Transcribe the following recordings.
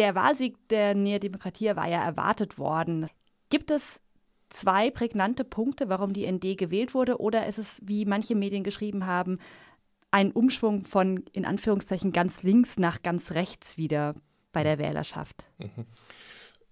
Der Wahlsieg der Nea Demokratia war ja erwartet worden. Gibt es zwei prägnante Punkte, warum die ND gewählt wurde? Oder ist es, wie manche Medien geschrieben haben, ein Umschwung von in Anführungszeichen ganz links nach ganz rechts wieder bei der Wählerschaft? Mhm.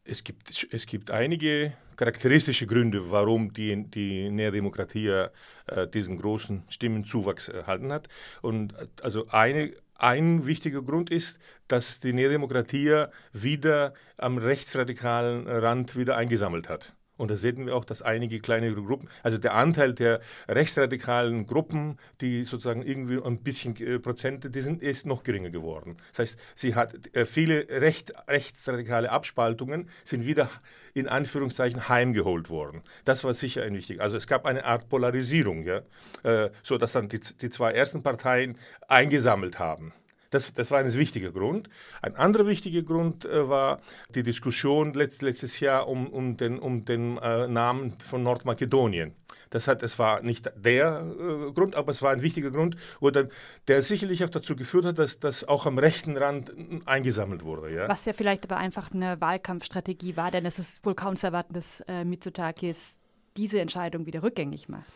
Es gibt, es gibt einige charakteristische Gründe, warum die, die Nea Demokratia äh, diesen großen Stimmenzuwachs erhalten hat. Und äh, also eine, ein wichtiger Grund ist, dass die Nea Demokratia wieder am rechtsradikalen Rand wieder eingesammelt hat. Und da sehen wir auch, dass einige kleinere Gruppen, also der Anteil der rechtsradikalen Gruppen, die sozusagen irgendwie ein bisschen äh, Prozente, die sind, ist noch geringer geworden. Das heißt, sie hat äh, viele recht, rechtsradikale Abspaltungen sind wieder in Anführungszeichen heimgeholt worden. Das war sicher ein wichtig. Also es gab eine Art Polarisierung, ja, äh, so dass dann die, die zwei ersten Parteien eingesammelt haben. Das, das war ein wichtiger Grund. Ein anderer wichtiger Grund äh, war die Diskussion letzt, letztes Jahr um, um den, um den äh, Namen von Nordmakedonien. Das, hat, das war nicht der äh, Grund, aber es war ein wichtiger Grund, wo dann, der sicherlich auch dazu geführt hat, dass das auch am rechten Rand eingesammelt wurde. Ja? Was ja vielleicht aber einfach eine Wahlkampfstrategie war, denn es ist wohl kaum zu erwarten, dass äh, Mitsotakis diese Entscheidung wieder rückgängig macht.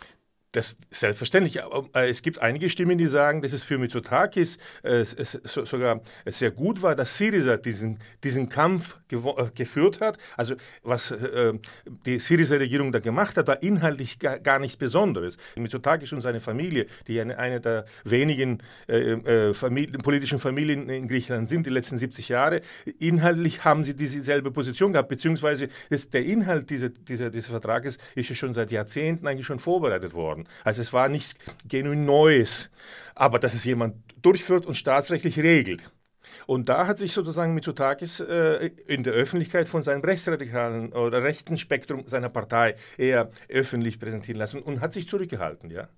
Das selbstverständlich. Aber äh, es gibt einige Stimmen, die sagen, dass es für Mitsotakis äh, sogar sehr gut war, dass Syriza diesen, diesen Kampf äh, geführt hat. Also was äh, die Syriza-Regierung da gemacht hat, war inhaltlich gar, gar, nichts Besonderes. Mitsotakis und seine Familie, die eine, eine der wenigen äh, äh, Familien, politischen Familien in Griechenland sind, die letzten 70 Jahre, inhaltlich haben sie dieselbe Position gehabt, beziehungsweise das, der Inhalt dieser, dieser, dieses Vertrages ist ja schon seit Jahrzehnten eigentlich schon vorbereitet worden worden. Also es war nichts genuin Neues, aber dass es jemand durchführt und staatsrechtlich regelt. Und da hat sich sozusagen Mitsotakis äh, in der Öffentlichkeit von seinem rechtsradikalen oder rechten Spektrum seiner Partei eher öffentlich präsentieren lassen und hat sich zurückgehalten. Ja.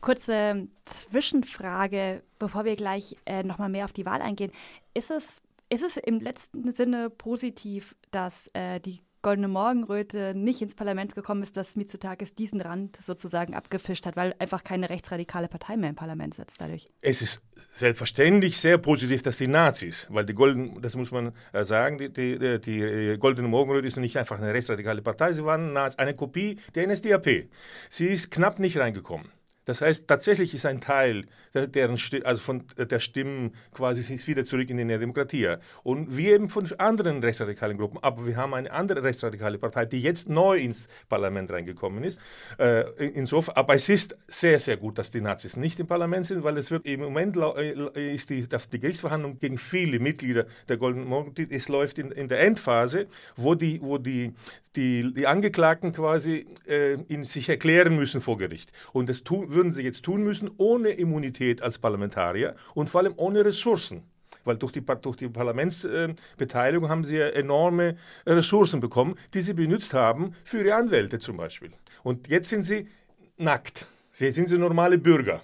Kurze Zwischenfrage, bevor wir gleich äh, nochmal mehr auf die Wahl eingehen. Ist es, ist es im letzten Sinne positiv, dass äh, die Goldene Morgenröte nicht ins Parlament gekommen ist, dass Mitsotakis diesen Rand sozusagen abgefischt hat, weil einfach keine rechtsradikale Partei mehr im Parlament sitzt dadurch. Es ist selbstverständlich sehr positiv, dass die Nazis, weil die Golden, das muss man äh, sagen, die, die, die Goldene Morgenröte ist nicht einfach eine rechtsradikale Partei, sie waren eine Kopie der NSDAP. Sie ist knapp nicht reingekommen. Das heißt, tatsächlich ist ein Teil deren, also von der Stimmen quasi ist wieder zurück in die Demokratie. Und wir eben von anderen rechtsradikalen Gruppen, aber wir haben eine andere rechtsradikale Partei, die jetzt neu ins Parlament reingekommen ist. Äh, insofern, aber es ist sehr, sehr gut, dass die Nazis nicht im Parlament sind, weil es wird im Moment äh, ist die, die Gerichtsverhandlung gegen viele Mitglieder der Golden Morgen, es läuft in, in der Endphase, wo die, wo die, die, die Angeklagten quasi äh, in sich erklären müssen vor Gericht. Und das tu, würden sie jetzt tun müssen ohne Immunität als Parlamentarier und vor allem ohne Ressourcen. Weil durch die, durch die Parlamentsbeteiligung äh, haben sie ja enorme Ressourcen bekommen, die sie benutzt haben für ihre Anwälte zum Beispiel. Und jetzt sind sie nackt. Jetzt sind sie normale Bürger.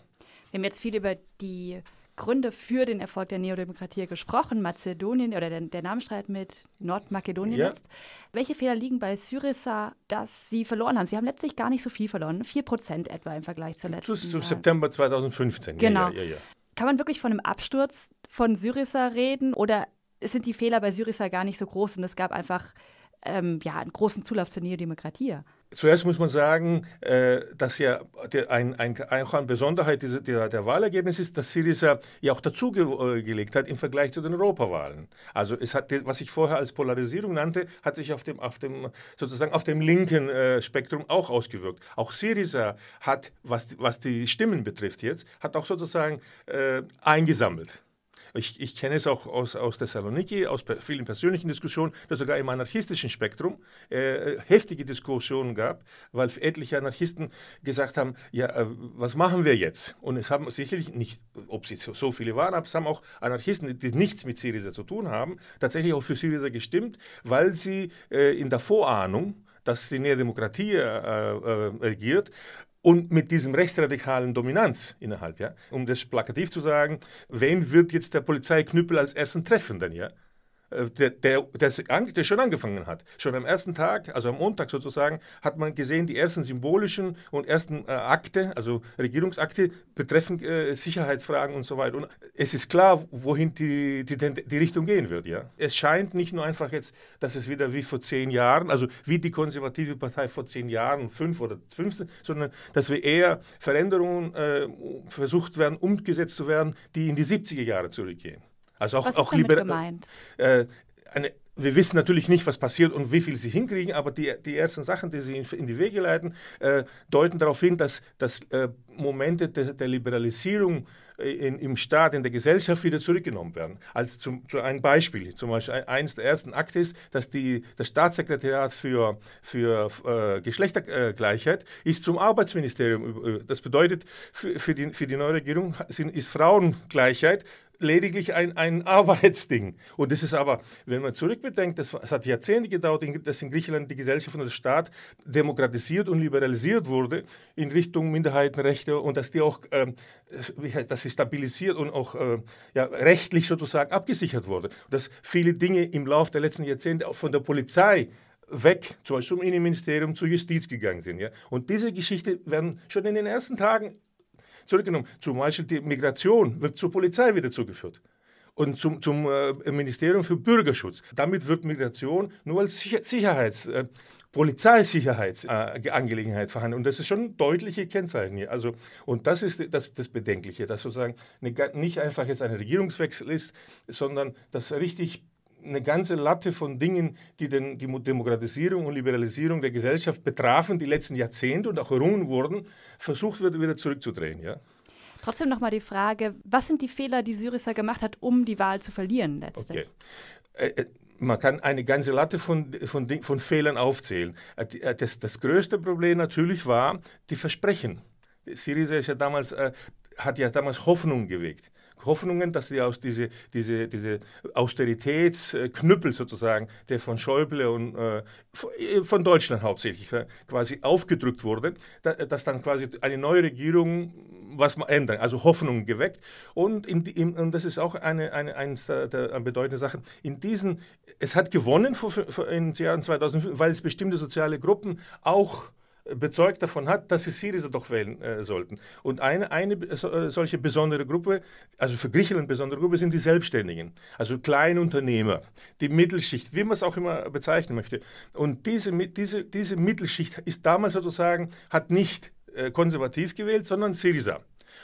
Wir haben jetzt viel über die Gründe für den Erfolg der Neodemokratie gesprochen. Mazedonien oder der, der Namenstreit mit Nordmakedonien ja. jetzt. Welche Fehler liegen bei Syriza, dass sie verloren haben? Sie haben letztlich gar nicht so viel verloren, 4 Prozent etwa im Vergleich zur letzten. Zu, zu September 2015. Genau. Ja, ja, Kann man wirklich von einem Absturz von Syriza reden oder sind die Fehler bei Syriza gar nicht so groß und es gab einfach ähm, ja, einen großen Zulauf zur Neodemokratie? Zuerst muss man sagen, äh, dass ja ein, ein, auch eine Besonderheit dieser, der, der Wahlergebnis ist, dass Syriza ja auch dazugelegt hat im Vergleich zu den Europawahlen. Also es hat, was ich vorher als Polarisierung nannte, hat sich auf dem, auf dem sozusagen auf dem linken äh, Spektrum auch ausgewirkt. Auch Syriza hat, was, was die Stimmen betrifft jetzt, hat auch sozusagen äh, eingesammelt. Ich, ich kenne es auch aus, aus Thessaloniki, aus vielen persönlichen Diskussionen, dass sogar im anarchistischen Spektrum äh, heftige Diskussionen gab, weil etliche Anarchisten gesagt haben, ja, äh, was machen wir jetzt? Und es haben sicherlich nicht, ob sie so, viele waren, aber es haben auch Anarchisten, die nichts mit Syriza zu tun haben, tatsächlich auch für Syriza gestimmt, weil sie äh, in der Vorahnung, dass die Neue Demokratie äh, äh, regiert, und mit diesem rechtsradikalen Dominanz innerhalb, ja, um das plakativ zu sagen, wen wird jetzt der Polizeiknüppel als ersten treffen denn, ja? Äh, der, der, der, schon angefangen hat. Schon am ersten Tag, also am Montag sozusagen, hat man gesehen, die ersten symbolischen und ersten äh, Akte, also Regierungsakte betreffend äh, Sicherheitsfragen und so weiter. Und es ist klar, wohin die, die, die, Richtung gehen wird. Ja? Es scheint nicht nur einfach jetzt, dass es wieder wie vor zehn Jahren, also wie die konservative Partei vor zehn Jahren, fünf oder 15, sondern dass wir eher Veränderungen äh, versucht werden, umgesetzt zu werden, die in die 70er Jahre zurückgehen. Also auch, was auch ist gemeint? Äh, eine, wir wissen natürlich nicht, was passiert und wie viel sie hinkriegen, aber die, die ersten Sachen, die sie in, in die Wege leiten, äh, deuten darauf hin, dass, dass äh, Momente de, der Liberalisierung äh, in, im Staat, in der Gesellschaft wieder zurückgenommen werden. Als zum, zu ein Beispiel, zum Beispiel eines der ersten Akte ist, dass die, das Staatssekretariat für, für äh, Geschlechtergleichheit ist zum Arbeitsministerium. Das bedeutet, für, für, die, für die neue Regierung sind, ist Frauengleichheit lediglich ein, ein Arbeitsding. Und das ist aber, wenn man zurückbedenkt, das, das hat Jahrzehnte gedauert, dass in Griechenland die Gesellschaft und der Staat demokratisiert und liberalisiert wurde in Richtung Minderheitenrechte und dass die auch, äh, dass sie stabilisiert und auch äh, ja, rechtlich sozusagen abgesichert wurde. Dass viele Dinge im Laufe der letzten Jahrzehnte auch von der Polizei weg, zum Beispiel zum Innenministerium, zur Justiz gegangen sind. Ja? Und diese Geschichte werden schon in den ersten Tagen zurückgenommen. Zum Beispiel die Migration wird zur Polizei wieder zugeführt und zum, zum äh, Ministerium für Bürgerschutz. Damit wird Migration nur als Sicherheits, äh, Polizeisicherheitsangelegenheit äh, verhandelt. Und das ist schon deutliche Kennzeichen hier. Also, und das ist das, das Bedenkliche, dass sozusagen eine, nicht einfach jetzt ein Regierungswechsel ist, sondern dass richtig eine ganze Latte von Dingen, die den, die Demokratisierung und Liberalisierung der Gesellschaft betrafen, die letzten Jahrzehnte und auch errungen wurden, versucht wird, wieder zurückzudrehen. Ja? Trotzdem nochmal die Frage, was sind die Fehler, die Syriza gemacht hat, um die Wahl zu verlieren letztlich? Okay. Äh, äh man kann eine ganze Latte von, von, von Fehlern aufzählen. Äh, äh, das, das größte Problem natürlich war die Versprechen. Syriza ist ja damals, äh, hat ja damals Hoffnung geweckt. Hoffnungen, dass wir aus diese, diese, diese Austeritätsknüppel sozusagen, der von Schäuble und äh, von Deutschland hauptsächlich äh, quasi aufgedrückt wurde, da, dass dann quasi eine neue Regierung was ändern, also Hoffnung geweckt. Und, in, in, und das ist auch eine, eine, eines der, der bedeutenden Sachen. In diesen, es hat gewonnen vor, vor, in den Jahren 2005, weil es bestimmte soziale Gruppen auch bezeugt davon hat, dass sie Syriza doch wählen äh, sollten. Und eine, eine äh, solche besondere Gruppe, also für Griechenland besondere Gruppe, sind die Selbstständigen, also Kleinunternehmer, die Mittelschicht, wie man es auch immer bezeichnen möchte. Und diese, diese, diese Mittelschicht ist damals sozusagen, hat nicht äh, konservativ gewählt, sondern Syriza.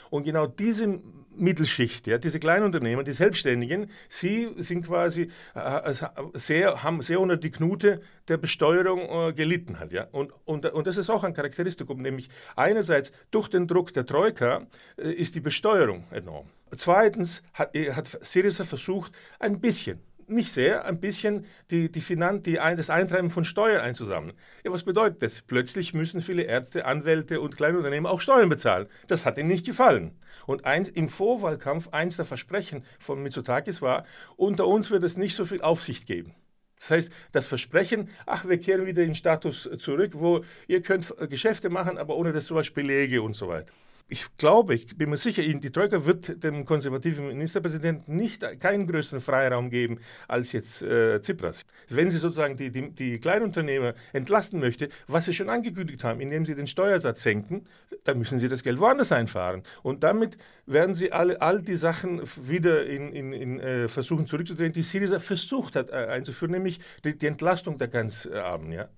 Und genau diese Mittelschicht, ja, diese Kleinunternehmer, die Selbstständigen, sie sind quasi äh, sehr, haben sehr unter die Knute der Besteuerung äh, gelitten halt, ja. Und, und, und das ist auch ein Charakteristikum, nämlich einerseits durch den Druck der Troika äh, ist die Besteuerung enorm. Zweitens hat, äh, hat Syriza versucht, ein bisschen nicht sehr, ein bisschen die, die Finan die, das Eintreiben von Steuern einzusammeln. Ja, was bedeutet das? Plötzlich müssen viele Ärzte, Anwälte und Kleinunternehmen auch Steuern bezahlen. Das hat ihnen nicht gefallen. Und ein, im Vorwahlkampf, eins der Versprechen von Mitsotakis war, unter uns wird es nicht so viel Aufsicht geben. Das heißt, das Versprechen, ach, wir kehren wieder in den Status zurück, wo ihr könnt Geschäfte machen, aber ohne das sowas Belege und so weiter ich glaube, ich bin mir sicher, die Troika wird dem konservativen Ministerpräsidenten nicht keinen größeren Freiraum geben als jetzt äh, Tsipras. Wenn sie sozusagen die, die, die, Kleinunternehmer entlasten möchte, was sie schon angekündigt haben, indem sie den Steuersatz senken, dann müssen sie das Geld woanders einfahren. Und damit werden sie alle, all die Sachen wieder in, in, in äh, versuchen zurückzudrehen, die Syriza versucht hat äh, einzuführen, nämlich die, die Entlastung der ganz Armen. Ja?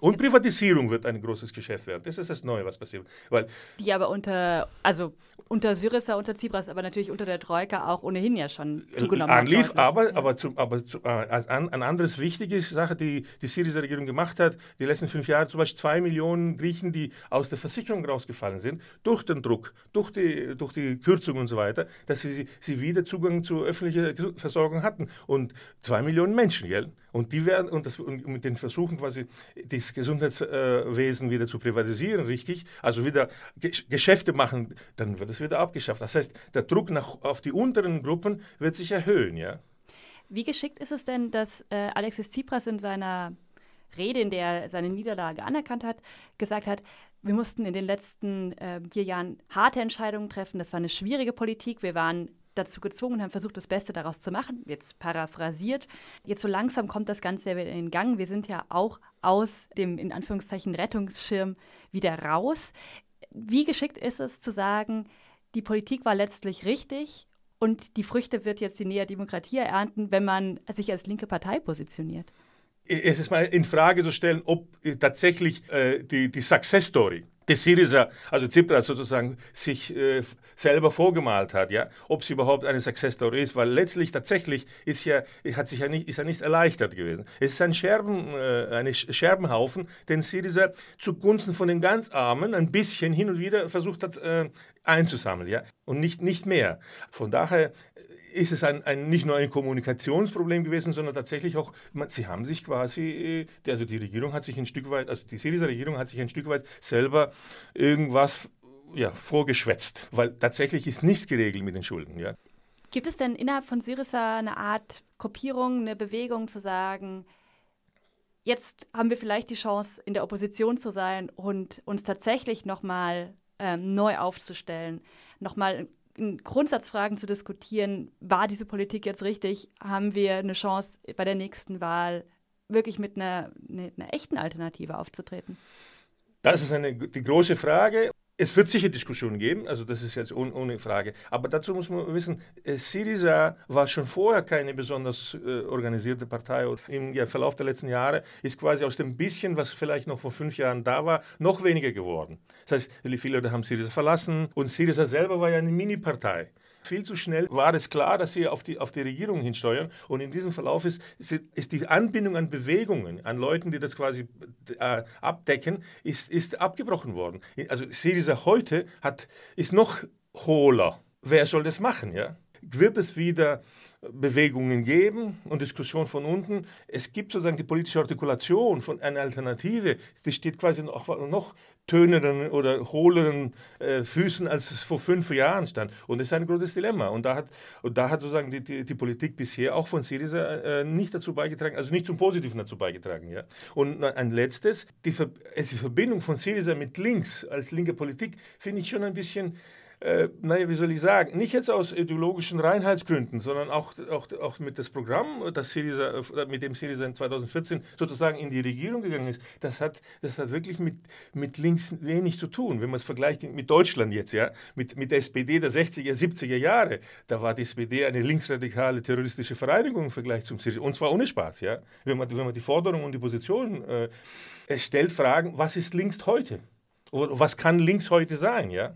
Und Privatisierung wird ein großes Geschäft werden. Das ist das Neue, was passiert. Weil die aber unter, also unter Syriza, unter Tsipras, aber natürlich unter der Troika auch ohnehin ja schon zugenommen anlief. Hat, aber, ja. aber, zu, aber zu, äh, ein, ein anderes wichtige Sache, die die Syriza-Regierung gemacht hat, die letzten fünf Jahre zum Beispiel zwei Millionen Griechen, die aus der Versicherung rausgefallen sind, durch den Druck, durch die, durch die Kürzung und so weiter, dass sie, sie wieder Zugang zu öffentlicher Versorgung hatten. Und zwei Millionen Menschen, gell? Und die werden, und, das, und mit den Versuchen quasi das Gesundheitswesen wieder zu privatisieren, richtig, also wieder Geschäfte machen, dann wird es wieder abgeschafft. Das heißt, der Druck nach, auf die unteren Gruppen wird sich erhöhen, ja. Wie geschickt ist es denn, dass äh, Alexis Tsipras in seiner Rede, in der er seine Niederlage anerkannt hat, gesagt hat, wir mussten in den letzten äh, vier Jahren harte Entscheidungen treffen. Das war eine schwierige Politik. Wir waren dazu gezwungen, haben versucht, das Beste daraus zu machen. Jetzt paraphrasiert. Jetzt so langsam kommt das Ganze wieder in Gang. Wir sind ja auch aus dem, in Anführungszeichen, Rettungsschirm wieder raus. Wie geschickt ist es zu sagen, die Politik war letztlich richtig und die Früchte wird jetzt die Nähe Demokratie ernten, wenn man sich als linke Partei positioniert? Es ist mal in Frage zu stellen, ob tatsächlich äh, die, die Success Story des Syriza, also Tsipras sozusagen, sich äh, selber vorgemalt hat, ja, ob sie überhaupt eine Success Story ist, weil letztlich tatsächlich ist ja, hat sich ja nicht, ist ja nichts erleichtert gewesen. Es ist ein Scherben, äh, eine Scherbenhaufen, den Syriza zugunsten von den ganz Armen ein bisschen hin und wieder versucht hat äh, einzusammeln, ja, und nicht, nicht mehr. Von daher ist es ein, ein, nicht nur ein Kommunikationsproblem gewesen, sondern tatsächlich auch, man, sie haben sich quasi, äh, also die Regierung hat sich ein Stück weit, also die syrische Regierung hat sich ein Stück weit selber irgendwas ja, vorgeschwätzt, weil tatsächlich ist nichts geregelt mit den Schulden. Ja. Gibt es denn innerhalb von Syriza eine Art Gruppierung, eine Bewegung zu sagen, jetzt haben wir vielleicht die Chance, in der Opposition zu sein und uns tatsächlich nochmal ähm, neu aufzustellen, nochmal Grundsatzfragen zu diskutieren, war diese Politik jetzt richtig? Haben wir eine Chance bei der nächsten Wahl wirklich mit einer, einer, echten Alternative aufzutreten? Das ist eine, die große Frage. Es wird sicher Diskussionen geben, also das ist jetzt ohne, Frage. Aber dazu muss man wissen, äh, Syriza war schon vorher keine besonders äh, organisierte Partei. Und Im ja, Verlauf der letzten Jahre ist quasi aus dem bisschen, was vielleicht noch vor fünf Jahren da war, noch weniger geworden. Das heißt, viele Leute haben Syriza verlassen und Syriza selber war ja eine Mini-Partei. Viel zu schnell war es klar, dass sie auf die, auf die Regierung hinsteuern. Und in diesem Verlauf ist, ist die Anbindung an Bewegungen, an Leuten, die das quasi äh, abdecken, ist, ist abgebrochen worden. Also Syriza heute hat, ist noch hohler. Wer soll das machen? Ja? Wird es wieder Bewegungen geben und Diskussion von unten. Es gibt sozusagen die politische Artikulation von einer Alternative, die steht quasi noch, noch töneren oder hohleren äh, Füßen, als es vor fünf Jahren stand. Und das ist ein großes Dilemma. Und da hat, und da hat sozusagen die, die, die Politik bisher auch von Syriza äh, nicht dazu beigetragen, also nicht zum Positiven dazu beigetragen. Ja? Und ein letztes, die, Ver die Verbindung von Syriza mit links als linke Politik finde ich schon ein bisschen äh, naja, wie soll ich sagen, nicht jetzt aus ideologischen Reinheitsgründen, sondern auch, auch, auch mit das Programm, das Syriza, äh, mit dem Syriza in 2014 sozusagen in die Regierung gegangen ist, das hat, das hat wirklich mit, mit links wenig zu tun. Wenn man es vergleicht mit Deutschland jetzt, ja, mit, mit der SPD der 60er, 70er Jahre, da war die SPD eine linksradikale terroristische Vereinigung im Vergleich zum Syriza. Und zwar ohne Spaß, ja. Wenn man, wenn man die Forderung und die Position äh, stellt, fragen, was ist links heute? Was kann links heute sein, ja?